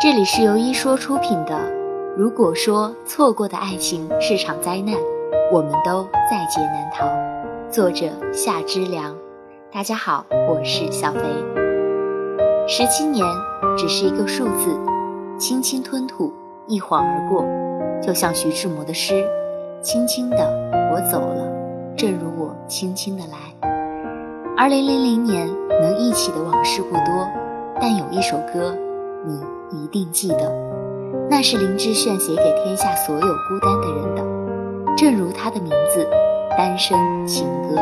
这里是由一说出品的。如果说错过的爱情是场灾难，我们都在劫难逃。作者夏之良。大家好，我是小肥。十七年只是一个数字，轻轻吞吐，一晃而过，就像徐志摩的诗：“轻轻的我走了，正如我轻轻的来。”二零零零年能一起的往事不多，但有一首歌，你。一定记得，那是林志炫写给天下所有孤单的人的，正如他的名字《单身情歌》。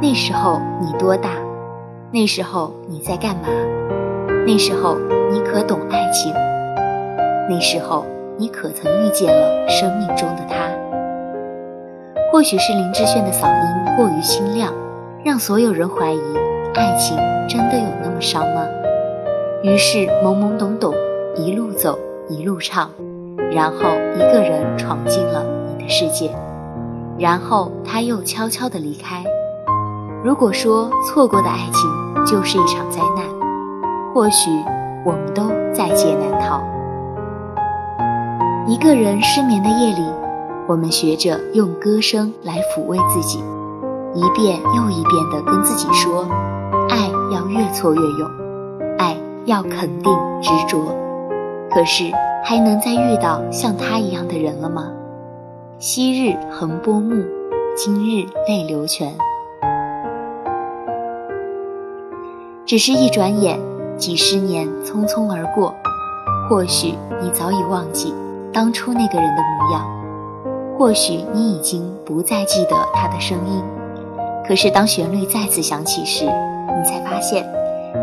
那时候你多大？那时候你在干嘛？那时候你可懂爱情？那时候你可曾遇见了生命中的他？或许是林志炫的嗓音过于清亮，让所有人怀疑爱情真的有伤吗？于是懵懵懂懂，一路走一路唱，然后一个人闯进了你的世界，然后他又悄悄地离开。如果说错过的爱情就是一场灾难，或许我们都在劫难逃。一个人失眠的夜里，我们学着用歌声来抚慰自己，一遍又一遍地跟自己说：要越挫越勇。爱要肯定执着，可是还能再遇到像他一样的人了吗？昔日横波目，今日泪流泉。只是一转眼，几十年匆匆而过，或许你早已忘记当初那个人的模样，或许你已经不再记得他的声音。可是当旋律再次响起时，你才发现。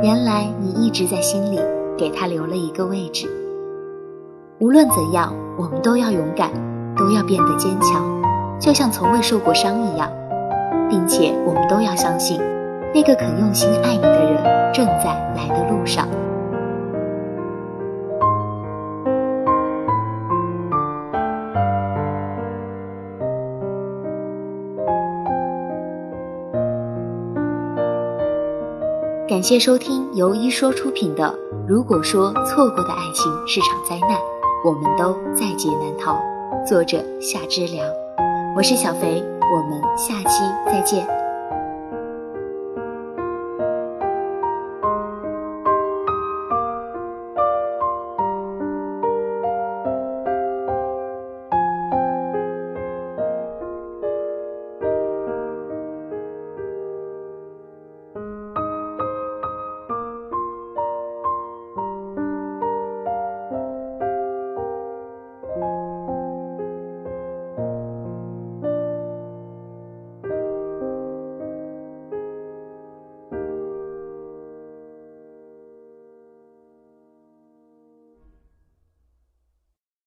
原来你一直在心里给他留了一个位置。无论怎样，我们都要勇敢，都要变得坚强，就像从未受过伤一样，并且我们都要相信，那个肯用心爱你的人正在来的路上。感谢收听由一说出品的《如果说错过的爱情是场灾难，我们都在劫难逃》，作者夏之良。我是小肥，我们下期再见。